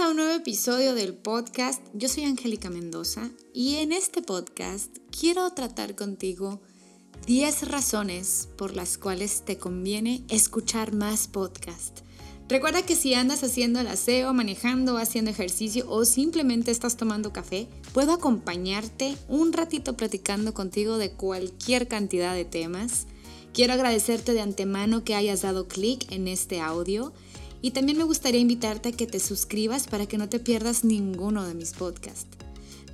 A un nuevo episodio del podcast. Yo soy Angélica Mendoza y en este podcast quiero tratar contigo 10 razones por las cuales te conviene escuchar más podcast. Recuerda que si andas haciendo el aseo, manejando, haciendo ejercicio o simplemente estás tomando café, puedo acompañarte un ratito platicando contigo de cualquier cantidad de temas. Quiero agradecerte de antemano que hayas dado clic en este audio y también me gustaría invitarte a que te suscribas para que no te pierdas ninguno de mis podcasts.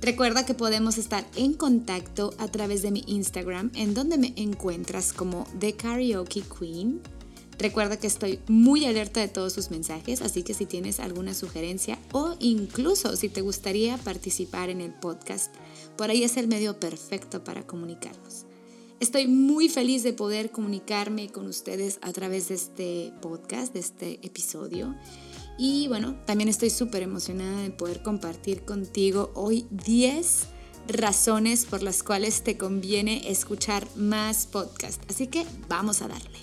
Recuerda que podemos estar en contacto a través de mi Instagram, en donde me encuentras como The Karaoke Queen. Recuerda que estoy muy alerta de todos sus mensajes, así que si tienes alguna sugerencia o incluso si te gustaría participar en el podcast, por ahí es el medio perfecto para comunicarnos. Estoy muy feliz de poder comunicarme con ustedes a través de este podcast, de este episodio. Y bueno, también estoy súper emocionada de poder compartir contigo hoy 10 razones por las cuales te conviene escuchar más podcast. Así que vamos a darle.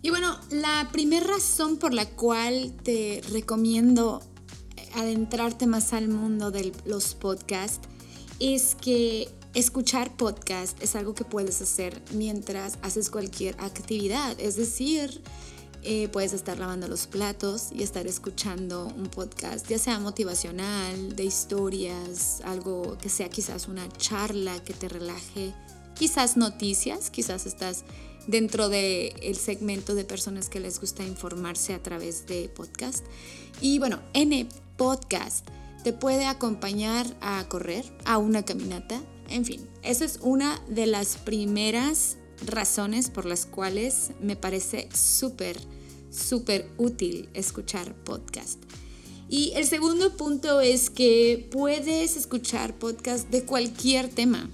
Y bueno, la primera razón por la cual te recomiendo adentrarte más al mundo de los podcasts es que escuchar podcast es algo que puedes hacer mientras haces cualquier actividad. Es decir, eh, puedes estar lavando los platos y estar escuchando un podcast, ya sea motivacional, de historias, algo que sea quizás una charla que te relaje, quizás noticias, quizás estás dentro del el segmento de personas que les gusta informarse a través de podcast. Y bueno, en podcast te puede acompañar a correr, a una caminata, en fin, esa es una de las primeras razones por las cuales me parece súper, súper útil escuchar podcast. Y el segundo punto es que puedes escuchar podcast de cualquier tema.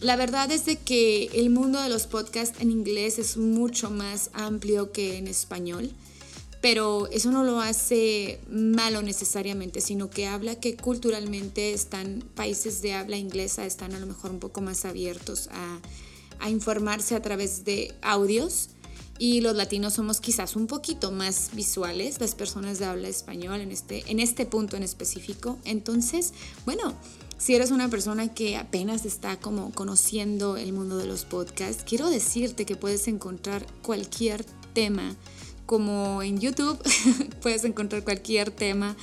La verdad es de que el mundo de los podcasts en inglés es mucho más amplio que en español pero eso no lo hace malo necesariamente, sino que habla que culturalmente están países de habla inglesa, están a lo mejor un poco más abiertos a, informarse a través de audios y los latinos somos quizás un poquito más visuales, las personas de habla español en este, en este punto en específico. Entonces, bueno, si eres una persona que apenas está como conociendo el mundo de los podcasts, quiero decirte que puedes encontrar cualquier tema como en YouTube puedes encontrar cualquier tema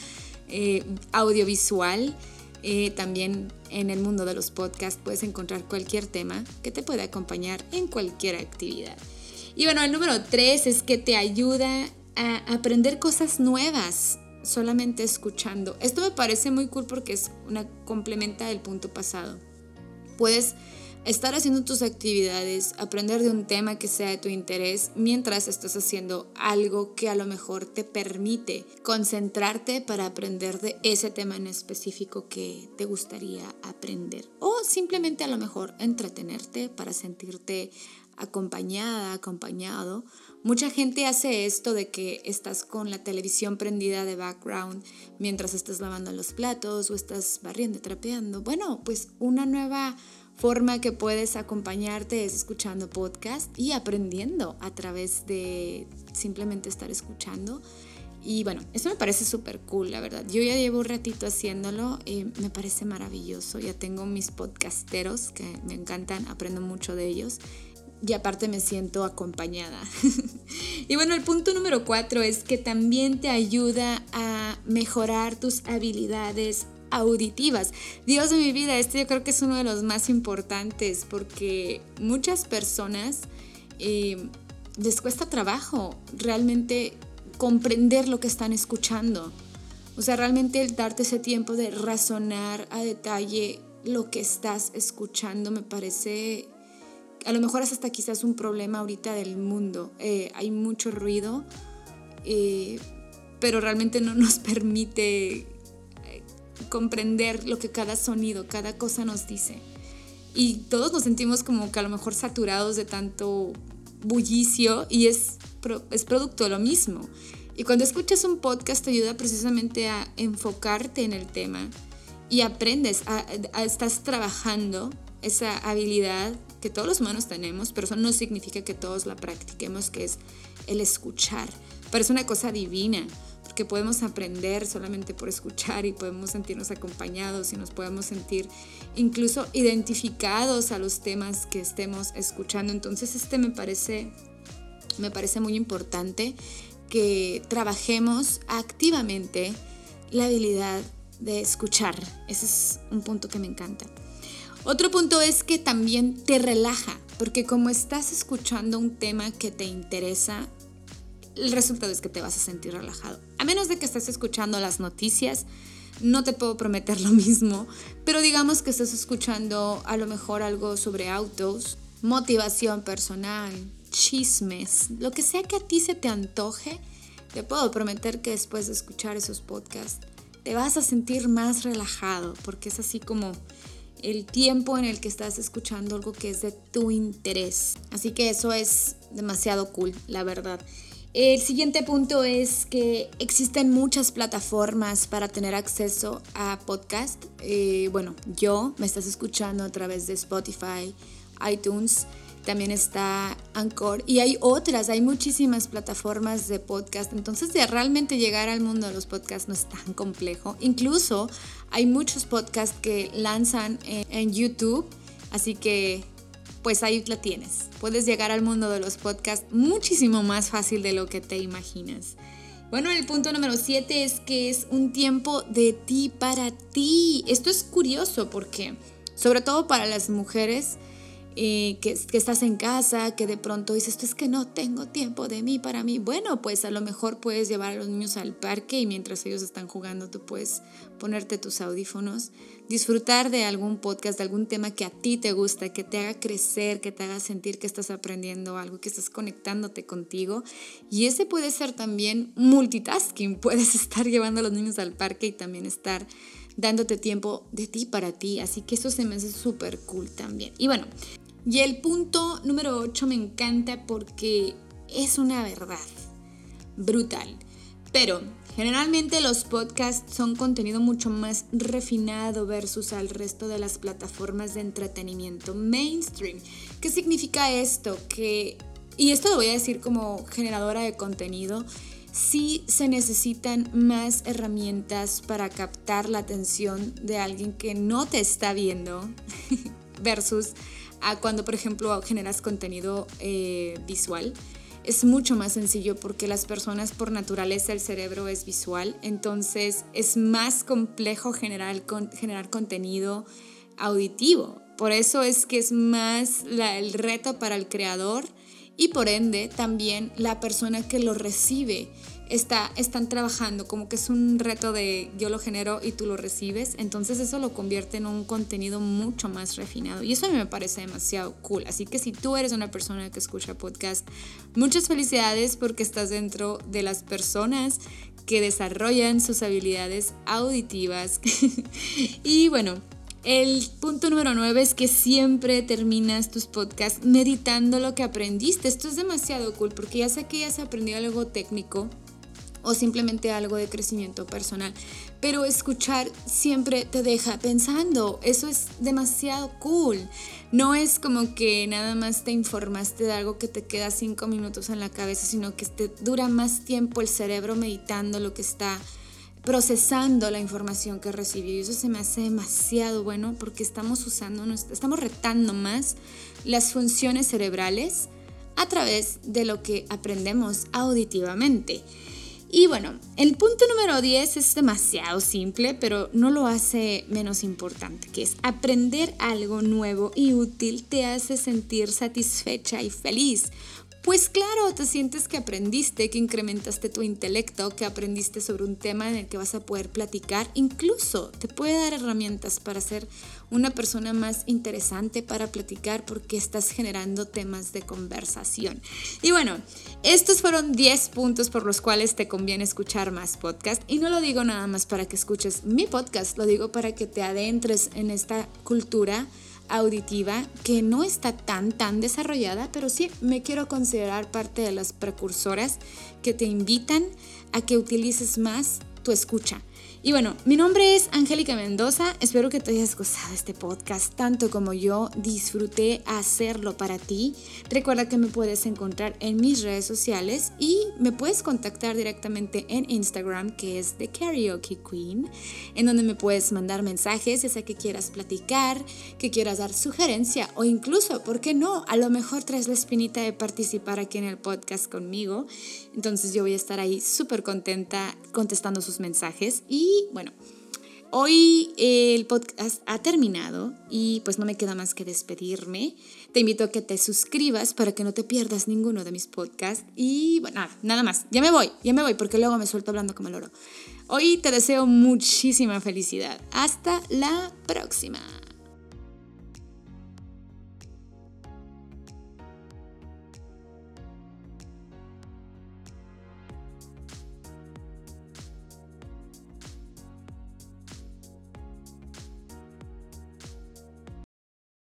eh, audiovisual. Eh, también en el mundo de los podcasts puedes encontrar cualquier tema que te pueda acompañar en cualquier actividad. Y bueno, el número tres es que te ayuda a aprender cosas nuevas solamente escuchando. Esto me parece muy cool porque es una complementa del punto pasado. Puedes estar haciendo tus actividades, aprender de un tema que sea de tu interés mientras estás haciendo algo que a lo mejor te permite concentrarte para aprender de ese tema en específico que te gustaría aprender. O simplemente a lo mejor entretenerte para sentirte acompañada, acompañado. Mucha gente hace esto de que estás con la televisión prendida de background mientras estás lavando los platos o estás barriendo, trapeando. Bueno, pues una nueva forma que puedes acompañarte es escuchando podcast y aprendiendo a través de simplemente estar escuchando. Y bueno, eso me parece súper cool, la verdad. Yo ya llevo un ratito haciéndolo, y me parece maravilloso. Ya tengo mis podcasteros que me encantan, aprendo mucho de ellos. Y aparte me siento acompañada. y bueno, el punto número cuatro es que también te ayuda a mejorar tus habilidades auditivas. Dios de mi vida, este yo creo que es uno de los más importantes porque muchas personas eh, les cuesta trabajo realmente comprender lo que están escuchando. O sea, realmente el darte ese tiempo de razonar a detalle lo que estás escuchando me parece, a lo mejor es hasta quizás un problema ahorita del mundo. Eh, hay mucho ruido, eh, pero realmente no nos permite comprender lo que cada sonido, cada cosa nos dice. Y todos nos sentimos como que a lo mejor saturados de tanto bullicio y es, es producto de lo mismo. Y cuando escuchas un podcast te ayuda precisamente a enfocarte en el tema y aprendes, a, estás trabajando esa habilidad que todos los humanos tenemos, pero eso no significa que todos la practiquemos, que es el escuchar. Parece una cosa divina, porque podemos aprender solamente por escuchar y podemos sentirnos acompañados y nos podemos sentir incluso identificados a los temas que estemos escuchando. Entonces este me parece, me parece muy importante que trabajemos activamente la habilidad de escuchar. Ese es un punto que me encanta. Otro punto es que también te relaja, porque como estás escuchando un tema que te interesa, el resultado es que te vas a sentir relajado. A menos de que estés escuchando las noticias, no te puedo prometer lo mismo, pero digamos que estés escuchando a lo mejor algo sobre autos, motivación personal, chismes, lo que sea que a ti se te antoje, te puedo prometer que después de escuchar esos podcasts te vas a sentir más relajado, porque es así como el tiempo en el que estás escuchando algo que es de tu interés. Así que eso es demasiado cool, la verdad. El siguiente punto es que existen muchas plataformas para tener acceso a podcast. Eh, bueno, yo me estás escuchando a través de Spotify, iTunes, también está Anchor y hay otras, hay muchísimas plataformas de podcast. Entonces, de realmente llegar al mundo de los podcasts no es tan complejo. Incluso hay muchos podcasts que lanzan en, YouTube, así que pues ahí la tienes. Puedes llegar al mundo de los podcasts muchísimo más fácil de lo que te imaginas. Bueno, el punto número 7 es que es un tiempo de ti para ti. Esto es curioso porque, sobre todo para las mujeres, eh, que, estás en casa, que de pronto dices, esto es que no tengo tiempo de mí para mí. Bueno, pues a lo mejor puedes llevar a los niños al parque y mientras ellos están jugando tú puedes ponerte tus audífonos, disfrutar de algún podcast, de algún tema que a ti te gusta, que te haga crecer, que te haga sentir que estás aprendiendo algo, que estás conectándote contigo. Y ese puede ser también multitasking. Puedes estar llevando a los niños al parque y también estar dándote tiempo de ti para ti. Así que eso se me hace súper cool también. Y bueno, y el punto número 8 me encanta porque es una verdad brutal. Pero generalmente los podcasts son contenido mucho más refinado versus al resto de las plataformas de entretenimiento mainstream. ¿Qué significa esto? Que, y esto lo voy a decir como generadora de contenido, sí se necesitan más herramientas para captar la atención de alguien que no te está viendo versus a cuando, por ejemplo, generas contenido eh, visual. Es mucho más sencillo porque las personas por naturaleza el cerebro es visual, entonces es más complejo generar, generar contenido auditivo. Por eso es que es más el reto para el creador y por ende también la persona que lo recibe está, están trabajando, como que es un reto de yo lo genero y tú lo recibes, entonces eso lo convierte en un contenido mucho más refinado. Y eso a mí me parece demasiado cool, así que si tú eres una persona que escucha podcast, muchas felicidades porque estás dentro de las personas que desarrollan sus habilidades auditivas. Y bueno, el punto número nueve es que siempre terminas tus podcasts meditando lo que aprendiste. Esto es demasiado cool porque ya sé que ya se aprendió algo técnico, o simplemente algo de crecimiento personal. Pero escuchar siempre te deja pensando, eso es demasiado cool. No es como que nada más te informaste de algo que te queda cinco minutos en la cabeza, sino que te dura más tiempo el cerebro meditando lo que está procesando la información que recibió. Y eso se me hace demasiado bueno porque estamos usando, estamos retando más las funciones cerebrales a través de lo que aprendemos auditivamente. Y bueno, el punto número 10 es demasiado simple, pero no lo hace menos importante, que es aprender algo nuevo y útil te hace sentir satisfecha y feliz. Pues claro, te sientes que aprendiste, que incrementaste tu intelecto, que aprendiste sobre un tema en el que vas a poder platicar, incluso te puede dar herramientas para ser una persona más interesante para platicar porque estás generando temas de conversación. Y bueno, estos fueron 10 puntos por los cuales te conviene escuchar más podcast y no lo digo nada más para que escuches mi podcast, lo digo para que te adentres en esta cultura auditiva que no está tan tan desarrollada, pero sí me quiero considerar parte de las precursoras que te invitan a que utilices más tu escucha. Y bueno, mi nombre es Angélica Mendoza. Espero que te hayas gozado este podcast tanto como yo disfruté hacerlo para ti. Recuerda que me puedes encontrar en mis redes sociales y me puedes contactar directamente en Instagram, que es The Karaoke Queen, en donde me puedes mandar mensajes, ya sea que quieras platicar, que quieras dar sugerencia o incluso, ¿por qué no? A lo mejor traes la espinita de participar aquí en el podcast conmigo. Entonces yo voy a estar ahí súper contenta contestando sus mensajes y bueno, hoy el podcast ha terminado y pues no me queda más que despedirme. Te invito a que te suscribas para que no te pierdas ninguno de mis podcasts. Y bueno, nada, nada más. Ya me voy, ya me voy porque luego me suelto hablando como el oro. Hoy te deseo muchísima felicidad. Hasta la próxima.